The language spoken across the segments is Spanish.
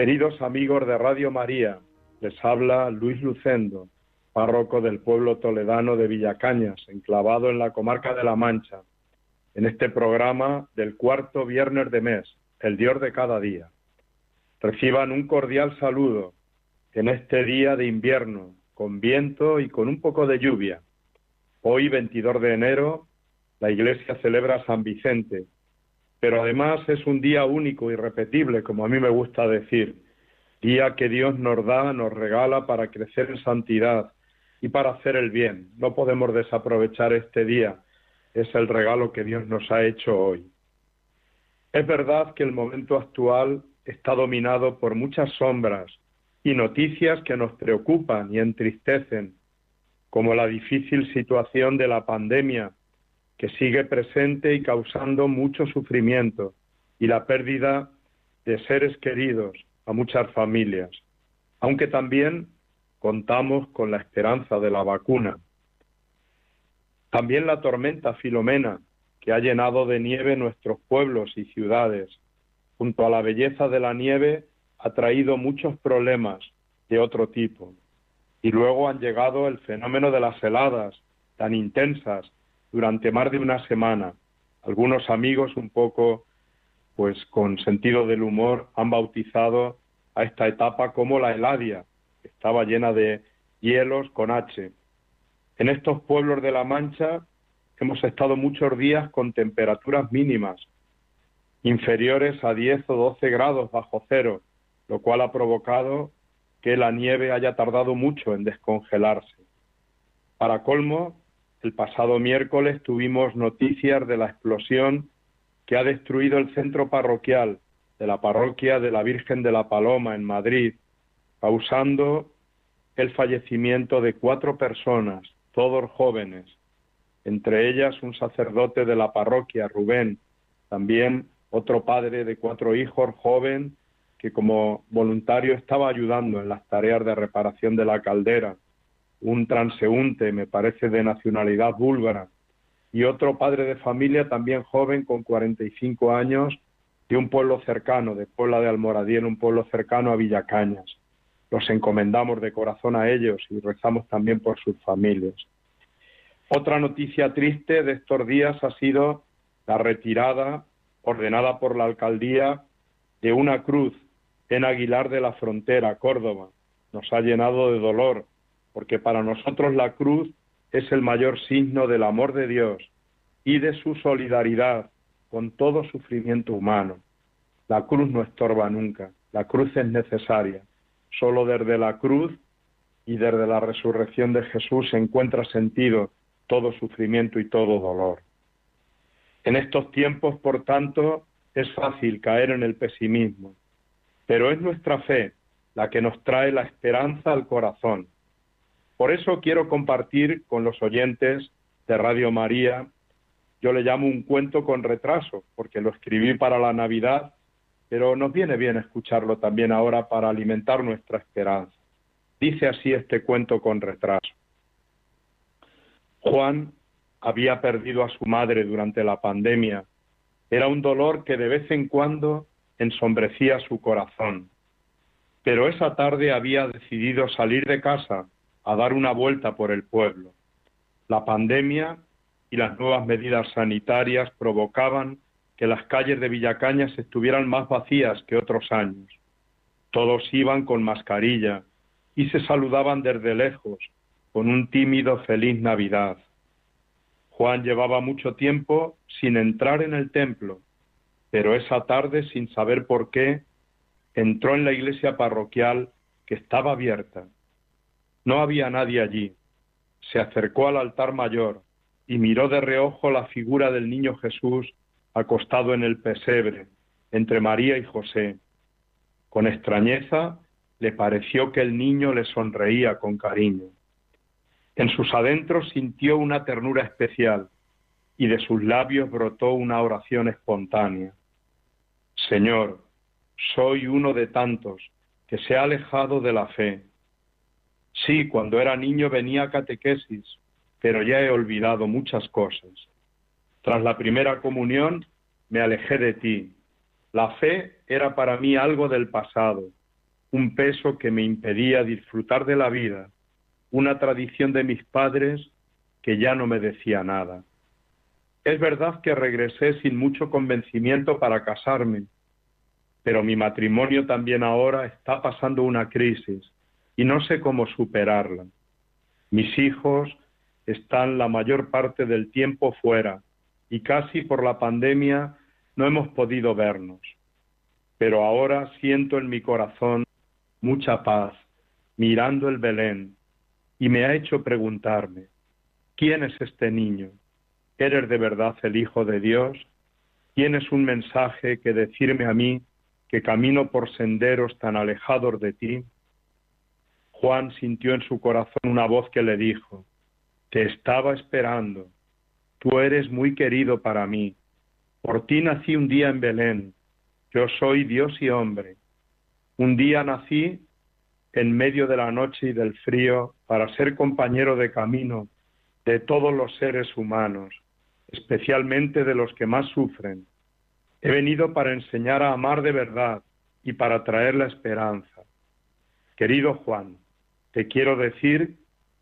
Queridos amigos de Radio María, les habla Luis Lucendo, párroco del pueblo toledano de Villacañas, enclavado en la comarca de La Mancha, en este programa del cuarto viernes de mes, el Dios de cada día. Reciban un cordial saludo en este día de invierno, con viento y con un poco de lluvia. Hoy, 22 de enero, la Iglesia celebra San Vicente, pero además es un día único, irrepetible, como a mí me gusta decir, día que Dios nos da, nos regala para crecer en santidad y para hacer el bien. No podemos desaprovechar este día, es el regalo que Dios nos ha hecho hoy. Es verdad que el momento actual está dominado por muchas sombras y noticias que nos preocupan y entristecen, como la difícil situación de la pandemia que sigue presente y causando mucho sufrimiento y la pérdida de seres queridos a muchas familias, aunque también contamos con la esperanza de la vacuna. También la tormenta Filomena, que ha llenado de nieve nuestros pueblos y ciudades, junto a la belleza de la nieve, ha traído muchos problemas de otro tipo. Y luego han llegado el fenómeno de las heladas tan intensas durante más de una semana. Algunos amigos un poco pues con sentido del humor han bautizado a esta etapa como la heladia, estaba llena de hielos con H. En estos pueblos de la Mancha hemos estado muchos días con temperaturas mínimas, inferiores a 10 o 12 grados bajo cero, lo cual ha provocado que la nieve haya tardado mucho en descongelarse. Para colmo, el pasado miércoles tuvimos noticias de la explosión que ha destruido el centro parroquial de la parroquia de la Virgen de la Paloma en Madrid, causando el fallecimiento de cuatro personas, todos jóvenes, entre ellas un sacerdote de la parroquia, Rubén, también otro padre de cuatro hijos, joven, que como voluntario estaba ayudando en las tareas de reparación de la caldera un transeúnte, me parece de nacionalidad búlgara, y otro padre de familia también joven con 45 años de un pueblo cercano, de Puebla de Almoradí, un pueblo cercano a Villacañas. Los encomendamos de corazón a ellos y rezamos también por sus familias. Otra noticia triste de estos días ha sido la retirada ordenada por la alcaldía de una cruz en Aguilar de la Frontera, Córdoba. Nos ha llenado de dolor porque para nosotros la cruz es el mayor signo del amor de Dios y de su solidaridad con todo sufrimiento humano. La cruz no estorba nunca, la cruz es necesaria. Solo desde la cruz y desde la resurrección de Jesús se encuentra sentido todo sufrimiento y todo dolor. En estos tiempos, por tanto, es fácil caer en el pesimismo, pero es nuestra fe la que nos trae la esperanza al corazón por eso quiero compartir con los oyentes de Radio María, yo le llamo un cuento con retraso, porque lo escribí para la Navidad, pero nos viene bien escucharlo también ahora para alimentar nuestra esperanza. Dice así este cuento con retraso. Juan había perdido a su madre durante la pandemia. Era un dolor que de vez en cuando ensombrecía su corazón. Pero esa tarde había decidido salir de casa a dar una vuelta por el pueblo. La pandemia y las nuevas medidas sanitarias provocaban que las calles de Villacañas estuvieran más vacías que otros años. Todos iban con mascarilla y se saludaban desde lejos con un tímido feliz Navidad. Juan llevaba mucho tiempo sin entrar en el templo, pero esa tarde, sin saber por qué, entró en la iglesia parroquial que estaba abierta no había nadie allí. Se acercó al altar mayor y miró de reojo la figura del niño Jesús acostado en el pesebre, entre María y José. Con extrañeza le pareció que el niño le sonreía con cariño. En sus adentros sintió una ternura especial y de sus labios brotó una oración espontánea. Señor, soy uno de tantos que se ha alejado de la fe. Sí, cuando era niño venía a catequesis, pero ya he olvidado muchas cosas. Tras la primera comunión me alejé de ti. La fe era para mí algo del pasado, un peso que me impedía disfrutar de la vida, una tradición de mis padres que ya no me decía nada. Es verdad que regresé sin mucho convencimiento para casarme, pero mi matrimonio también ahora está pasando una crisis y no sé cómo superarla. Mis hijos están la mayor parte del tiempo fuera y casi por la pandemia no hemos podido vernos. Pero ahora siento en mi corazón mucha paz mirando el Belén y me ha hecho preguntarme, ¿quién es este niño? ¿Eres de verdad el Hijo de Dios? ¿Tienes un mensaje que decirme a mí que camino por senderos tan alejados de ti? Juan sintió en su corazón una voz que le dijo, Te estaba esperando, tú eres muy querido para mí, por ti nací un día en Belén, yo soy Dios y hombre. Un día nací en medio de la noche y del frío para ser compañero de camino de todos los seres humanos, especialmente de los que más sufren. He venido para enseñar a amar de verdad y para traer la esperanza. Querido Juan, te quiero decir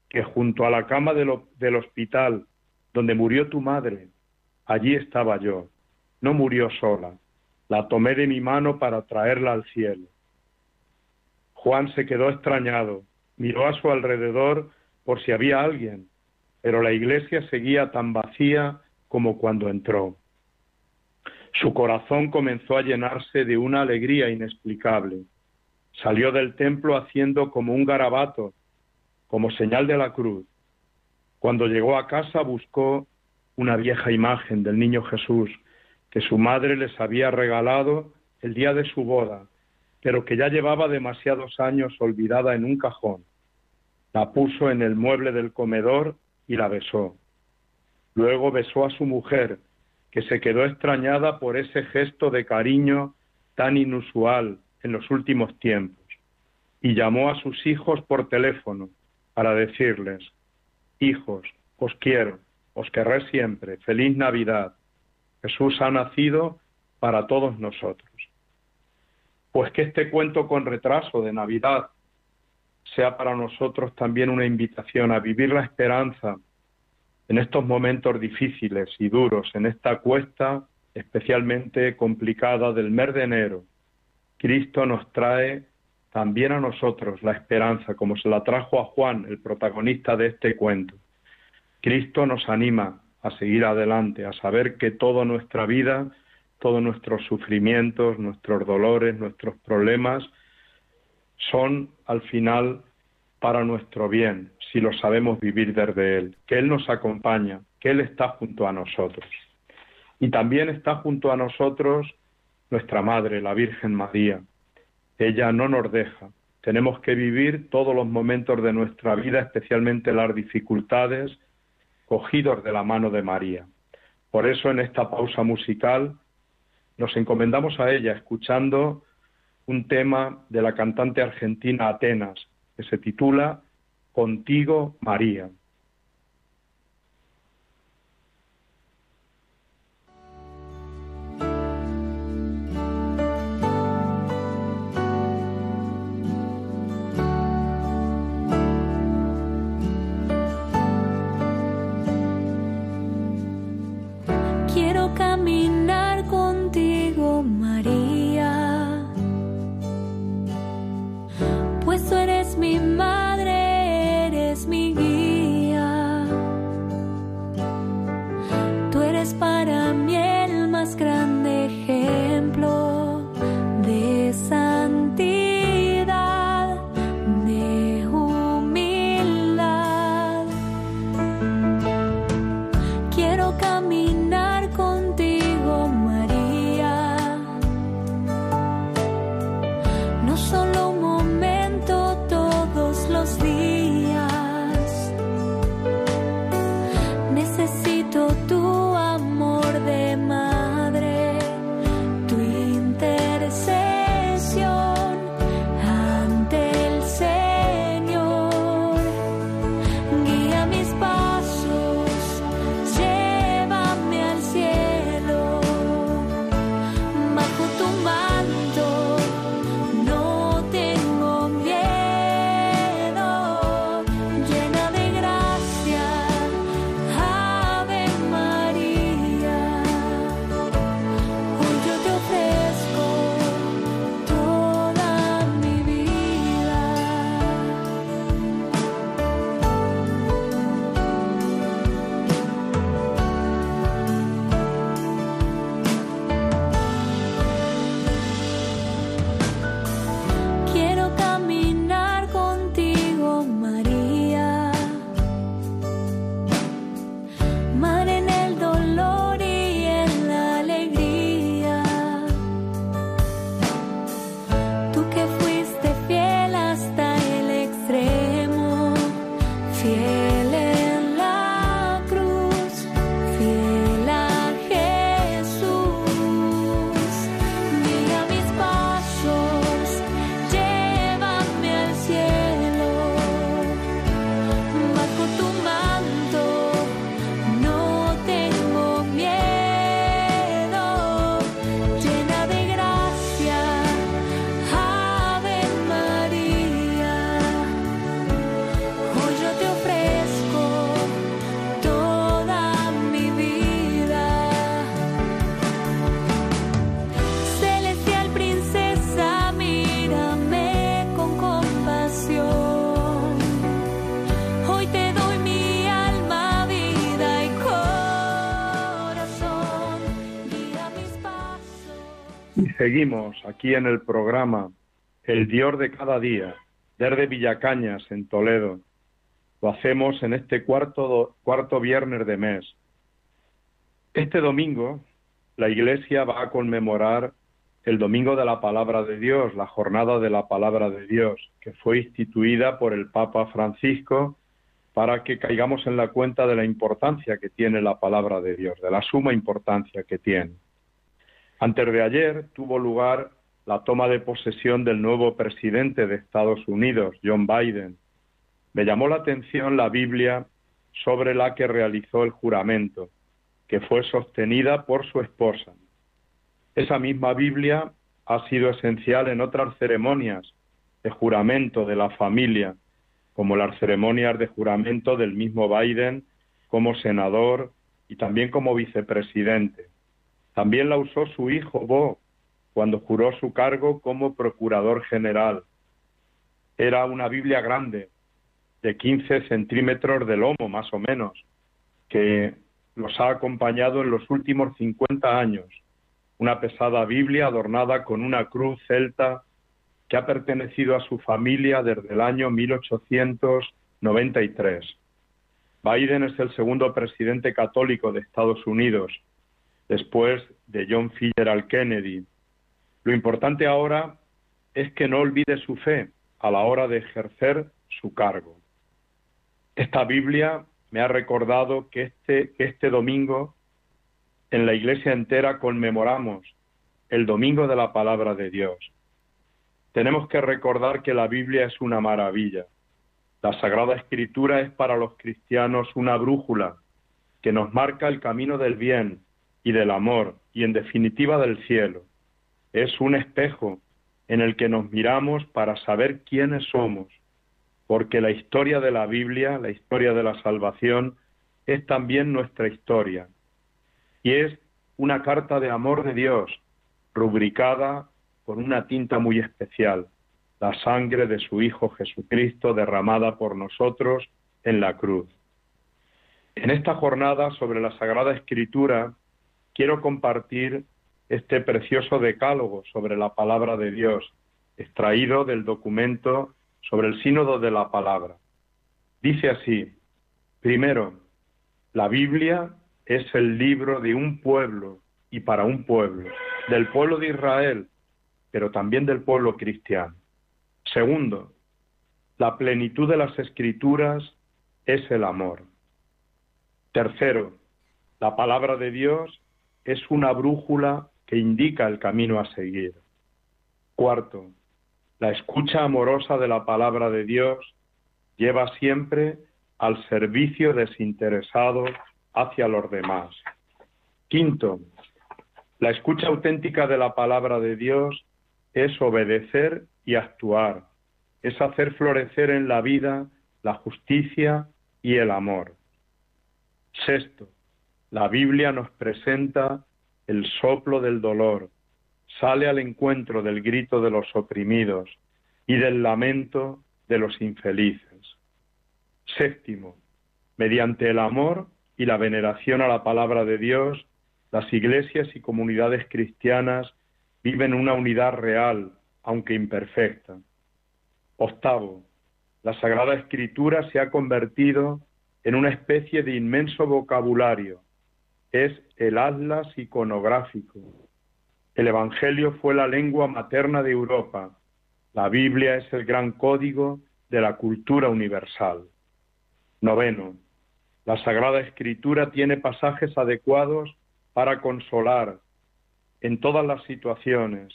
que junto a la cama del hospital donde murió tu madre, allí estaba yo. No murió sola. La tomé de mi mano para traerla al cielo. Juan se quedó extrañado, miró a su alrededor por si había alguien, pero la iglesia seguía tan vacía como cuando entró. Su corazón comenzó a llenarse de una alegría inexplicable. Salió del templo haciendo como un garabato, como señal de la cruz. Cuando llegó a casa buscó una vieja imagen del niño Jesús que su madre les había regalado el día de su boda pero que ya llevaba demasiados años olvidada en un cajón. La puso en el mueble del comedor y la besó. Luego besó a su mujer, que se quedó extrañada por ese gesto de cariño tan inusual en los últimos tiempos, y llamó a sus hijos por teléfono para decirles, Hijos, os quiero, os querré siempre, feliz Navidad. Jesús ha nacido para todos nosotros pues que este cuento con retraso de Navidad sea para nosotros también una invitación a vivir la esperanza en estos momentos difíciles y duros, en esta cuesta especialmente complicada del mes de enero. Cristo nos trae también a nosotros la esperanza, como se la trajo a Juan, el protagonista de este cuento. Cristo nos anima a seguir adelante, a saber que toda nuestra vida todos nuestros sufrimientos, nuestros dolores, nuestros problemas, son al final para nuestro bien, si lo sabemos vivir desde Él, que Él nos acompaña, que Él está junto a nosotros. Y también está junto a nosotros nuestra Madre, la Virgen María. Ella no nos deja. Tenemos que vivir todos los momentos de nuestra vida, especialmente las dificultades, cogidos de la mano de María. Por eso en esta pausa musical nos encomendamos a ella escuchando un tema de la cantante argentina Atenas, que se titula Contigo María. Seguimos aquí en el programa El Dios de cada día, desde Villacañas, en Toledo. Lo hacemos en este cuarto, cuarto viernes de mes. Este domingo la Iglesia va a conmemorar el Domingo de la Palabra de Dios, la Jornada de la Palabra de Dios, que fue instituida por el Papa Francisco para que caigamos en la cuenta de la importancia que tiene la palabra de Dios, de la suma importancia que tiene. Antes de ayer tuvo lugar la toma de posesión del nuevo presidente de Estados Unidos, John Biden. Me llamó la atención la Biblia sobre la que realizó el juramento, que fue sostenida por su esposa. Esa misma Biblia ha sido esencial en otras ceremonias de juramento de la familia, como las ceremonias de juramento del mismo Biden como senador y también como vicepresidente. También la usó su hijo Bo cuando juró su cargo como procurador general. Era una Biblia grande, de 15 centímetros de lomo más o menos, que los ha acompañado en los últimos 50 años. Una pesada Biblia adornada con una cruz celta que ha pertenecido a su familia desde el año 1893. Biden es el segundo presidente católico de Estados Unidos después de John Fitzgerald Kennedy. Lo importante ahora es que no olvide su fe a la hora de ejercer su cargo. Esta Biblia me ha recordado que este, que este domingo en la iglesia entera conmemoramos el domingo de la palabra de Dios. Tenemos que recordar que la Biblia es una maravilla. La Sagrada Escritura es para los cristianos una brújula que nos marca el camino del bien, y del amor y en definitiva del cielo. Es un espejo en el que nos miramos para saber quiénes somos, porque la historia de la Biblia, la historia de la salvación, es también nuestra historia. Y es una carta de amor de Dios, rubricada con una tinta muy especial, la sangre de su Hijo Jesucristo derramada por nosotros en la cruz. En esta jornada sobre la Sagrada Escritura quiero compartir este precioso decálogo sobre la palabra de Dios, extraído del documento sobre el sínodo de la palabra. Dice así, primero, la Biblia es el libro de un pueblo y para un pueblo, del pueblo de Israel, pero también del pueblo cristiano. Segundo, la plenitud de las escrituras es el amor. Tercero, la palabra de Dios es una brújula que indica el camino a seguir. Cuarto, la escucha amorosa de la palabra de Dios lleva siempre al servicio desinteresado hacia los demás. Quinto, la escucha auténtica de la palabra de Dios es obedecer y actuar, es hacer florecer en la vida la justicia y el amor. Sexto, la Biblia nos presenta el soplo del dolor, sale al encuentro del grito de los oprimidos y del lamento de los infelices. Séptimo, mediante el amor y la veneración a la palabra de Dios, las iglesias y comunidades cristianas viven una unidad real, aunque imperfecta. Octavo, la Sagrada Escritura se ha convertido en una especie de inmenso vocabulario es el atlas iconográfico. El Evangelio fue la lengua materna de Europa. La Biblia es el gran código de la cultura universal. Noveno. La Sagrada Escritura tiene pasajes adecuados para consolar en todas las situaciones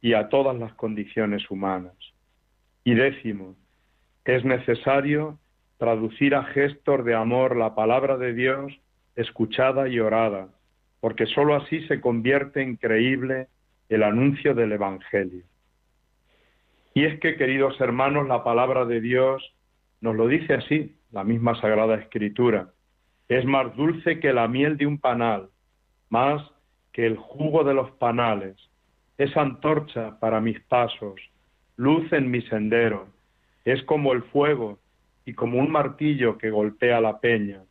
y a todas las condiciones humanas. Y décimo, es necesario traducir a gestos de amor la palabra de Dios escuchada y orada, porque sólo así se convierte en creíble el anuncio del Evangelio. Y es que, queridos hermanos, la palabra de Dios nos lo dice así, la misma Sagrada Escritura. Es más dulce que la miel de un panal, más que el jugo de los panales. Es antorcha para mis pasos, luz en mi sendero. Es como el fuego y como un martillo que golpea la peña.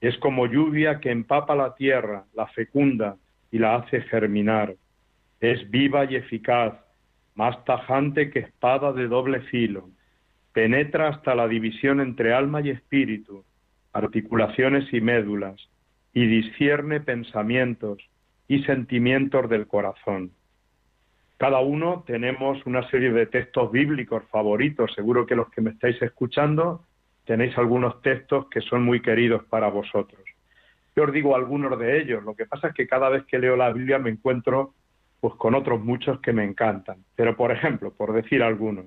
Es como lluvia que empapa la tierra, la fecunda y la hace germinar. Es viva y eficaz, más tajante que espada de doble filo. Penetra hasta la división entre alma y espíritu, articulaciones y médulas, y discierne pensamientos y sentimientos del corazón. Cada uno tenemos una serie de textos bíblicos favoritos. Seguro que los que me estáis escuchando tenéis algunos textos que son muy queridos para vosotros. Yo os digo algunos de ellos. Lo que pasa es que cada vez que leo la Biblia me encuentro pues con otros muchos que me encantan. Pero por ejemplo, por decir algunos,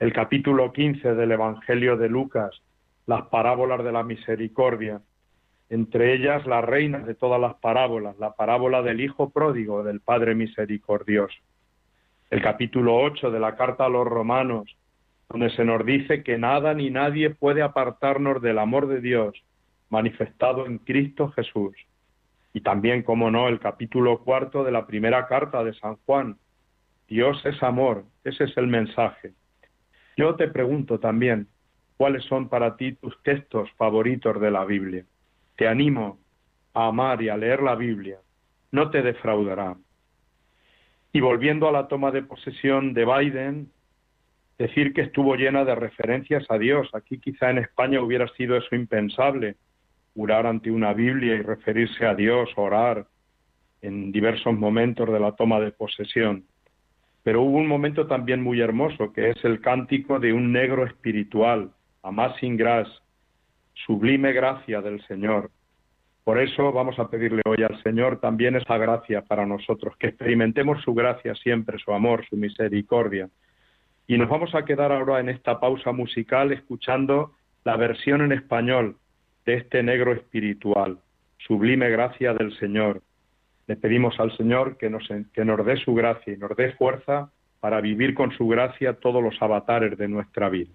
el capítulo 15 del Evangelio de Lucas, las parábolas de la misericordia, entre ellas la reina de todas las parábolas, la parábola del Hijo pródigo del Padre misericordioso. El capítulo 8 de la carta a los romanos, donde se nos dice que nada ni nadie puede apartarnos del amor de Dios manifestado en Cristo Jesús. Y también, como no, el capítulo cuarto de la primera carta de San Juan. Dios es amor, ese es el mensaje. Yo te pregunto también, ¿cuáles son para ti tus textos favoritos de la Biblia? Te animo a amar y a leer la Biblia, no te defraudará. Y volviendo a la toma de posesión de Biden, decir que estuvo llena de referencias a Dios. Aquí quizá en España hubiera sido eso impensable, jurar ante una Biblia y referirse a Dios, orar en diversos momentos de la toma de posesión. Pero hubo un momento también muy hermoso, que es el cántico de un negro espiritual, sin Gras, sublime gracia del Señor. Por eso vamos a pedirle hoy al Señor también esa gracia para nosotros, que experimentemos su gracia siempre, su amor, su misericordia. Y nos vamos a quedar ahora en esta pausa musical escuchando la versión en español de este negro espiritual, sublime gracia del Señor. Le pedimos al Señor que nos, que nos dé su gracia y nos dé fuerza para vivir con su gracia todos los avatares de nuestra vida.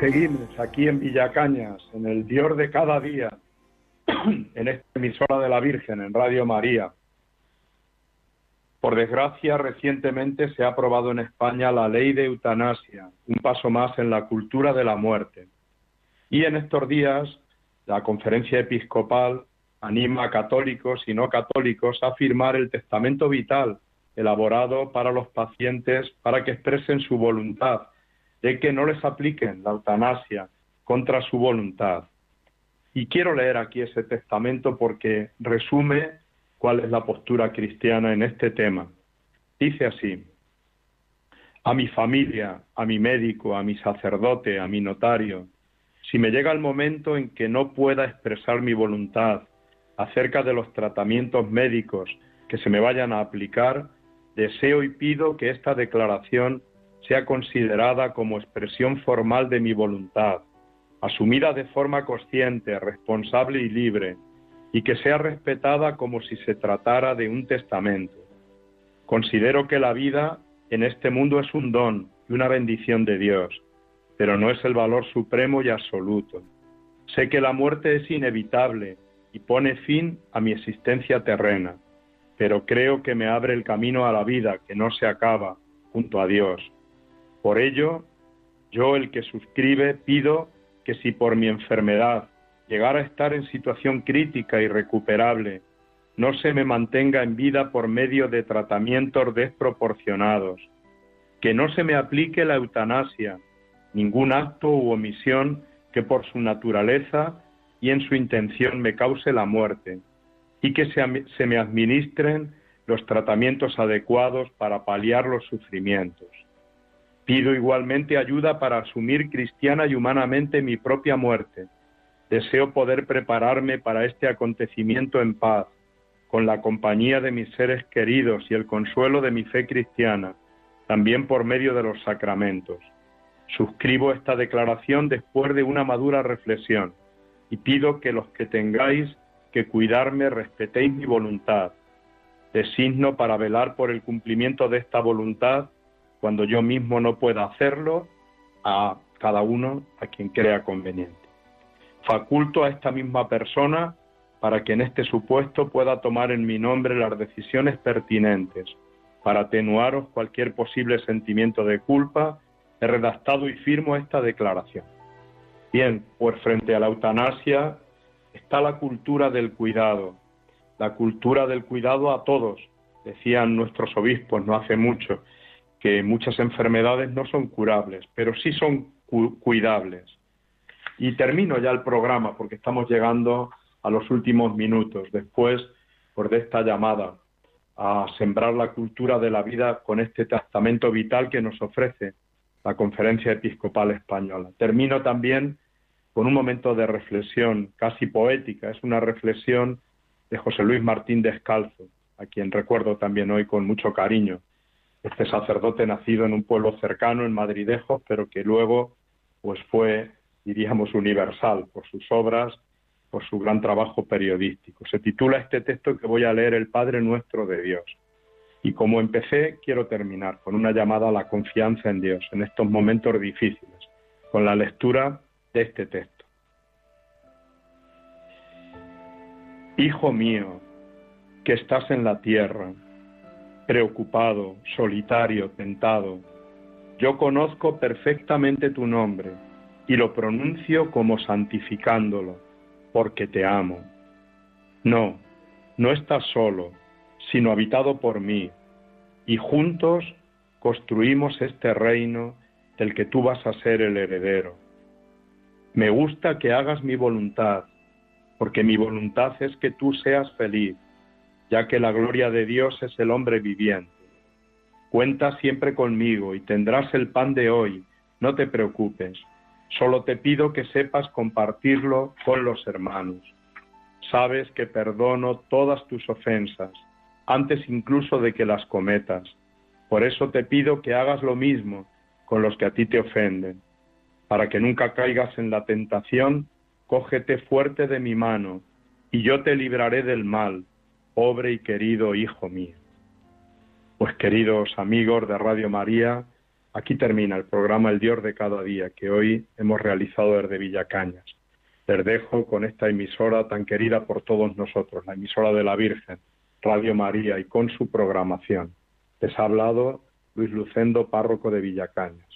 Seguimos aquí en Villacañas, en el Dios de cada día, en esta emisora de la Virgen, en Radio María. Por desgracia, recientemente se ha aprobado en España la ley de eutanasia, un paso más en la cultura de la muerte. Y en estos días, la conferencia episcopal anima a católicos y no católicos a firmar el testamento vital elaborado para los pacientes para que expresen su voluntad de que no les apliquen la eutanasia contra su voluntad. Y quiero leer aquí ese testamento porque resume cuál es la postura cristiana en este tema. Dice así, a mi familia, a mi médico, a mi sacerdote, a mi notario, si me llega el momento en que no pueda expresar mi voluntad acerca de los tratamientos médicos que se me vayan a aplicar, deseo y pido que esta declaración sea considerada como expresión formal de mi voluntad, asumida de forma consciente, responsable y libre, y que sea respetada como si se tratara de un testamento. Considero que la vida en este mundo es un don y una bendición de Dios, pero no es el valor supremo y absoluto. Sé que la muerte es inevitable y pone fin a mi existencia terrena, pero creo que me abre el camino a la vida que no se acaba junto a Dios por ello, yo, el que suscribe, pido que si por mi enfermedad llegara a estar en situación crítica y recuperable, no se me mantenga en vida por medio de tratamientos desproporcionados, que no se me aplique la eutanasia, ningún acto u omisión que por su naturaleza y en su intención me cause la muerte, y que se, se me administren los tratamientos adecuados para paliar los sufrimientos. Pido igualmente ayuda para asumir cristiana y humanamente mi propia muerte. Deseo poder prepararme para este acontecimiento en paz, con la compañía de mis seres queridos y el consuelo de mi fe cristiana, también por medio de los sacramentos. Suscribo esta declaración después de una madura reflexión y pido que los que tengáis que cuidarme respetéis mi voluntad. Designo para velar por el cumplimiento de esta voluntad cuando yo mismo no pueda hacerlo, a cada uno a quien crea conveniente. Faculto a esta misma persona para que en este supuesto pueda tomar en mi nombre las decisiones pertinentes. Para atenuaros cualquier posible sentimiento de culpa, he redactado y firmo esta declaración. Bien, pues frente a la eutanasia está la cultura del cuidado, la cultura del cuidado a todos, decían nuestros obispos no hace mucho, que muchas enfermedades no son curables, pero sí son cuidables. Y termino ya el programa porque estamos llegando a los últimos minutos, después por de esta llamada a sembrar la cultura de la vida con este testamento vital que nos ofrece la Conferencia Episcopal Española. Termino también con un momento de reflexión casi poética, es una reflexión de José Luis Martín Descalzo, a quien recuerdo también hoy con mucho cariño este sacerdote nacido en un pueblo cercano, en Madridejos, pero que luego pues fue, diríamos, universal por sus obras, por su gran trabajo periodístico. Se titula este texto que voy a leer, El Padre Nuestro de Dios. Y como empecé, quiero terminar con una llamada a la confianza en Dios en estos momentos difíciles, con la lectura de este texto. Hijo mío, que estás en la tierra, preocupado, solitario, tentado. Yo conozco perfectamente tu nombre y lo pronuncio como santificándolo, porque te amo. No, no estás solo, sino habitado por mí, y juntos construimos este reino del que tú vas a ser el heredero. Me gusta que hagas mi voluntad, porque mi voluntad es que tú seas feliz ya que la gloria de Dios es el hombre viviente. Cuenta siempre conmigo y tendrás el pan de hoy, no te preocupes, solo te pido que sepas compartirlo con los hermanos. Sabes que perdono todas tus ofensas, antes incluso de que las cometas. Por eso te pido que hagas lo mismo con los que a ti te ofenden. Para que nunca caigas en la tentación, cógete fuerte de mi mano, y yo te libraré del mal pobre y querido hijo mío. Pues queridos amigos de Radio María, Aquí termina el programa El Dios de cada día que hoy hemos realizado desde Villacañas. Les dejo con esta emisora tan querida por todos nosotros, la emisora de la Virgen, Radio María, y con su programación. Les ha hablado Luis Lucendo, párroco de Villacañas.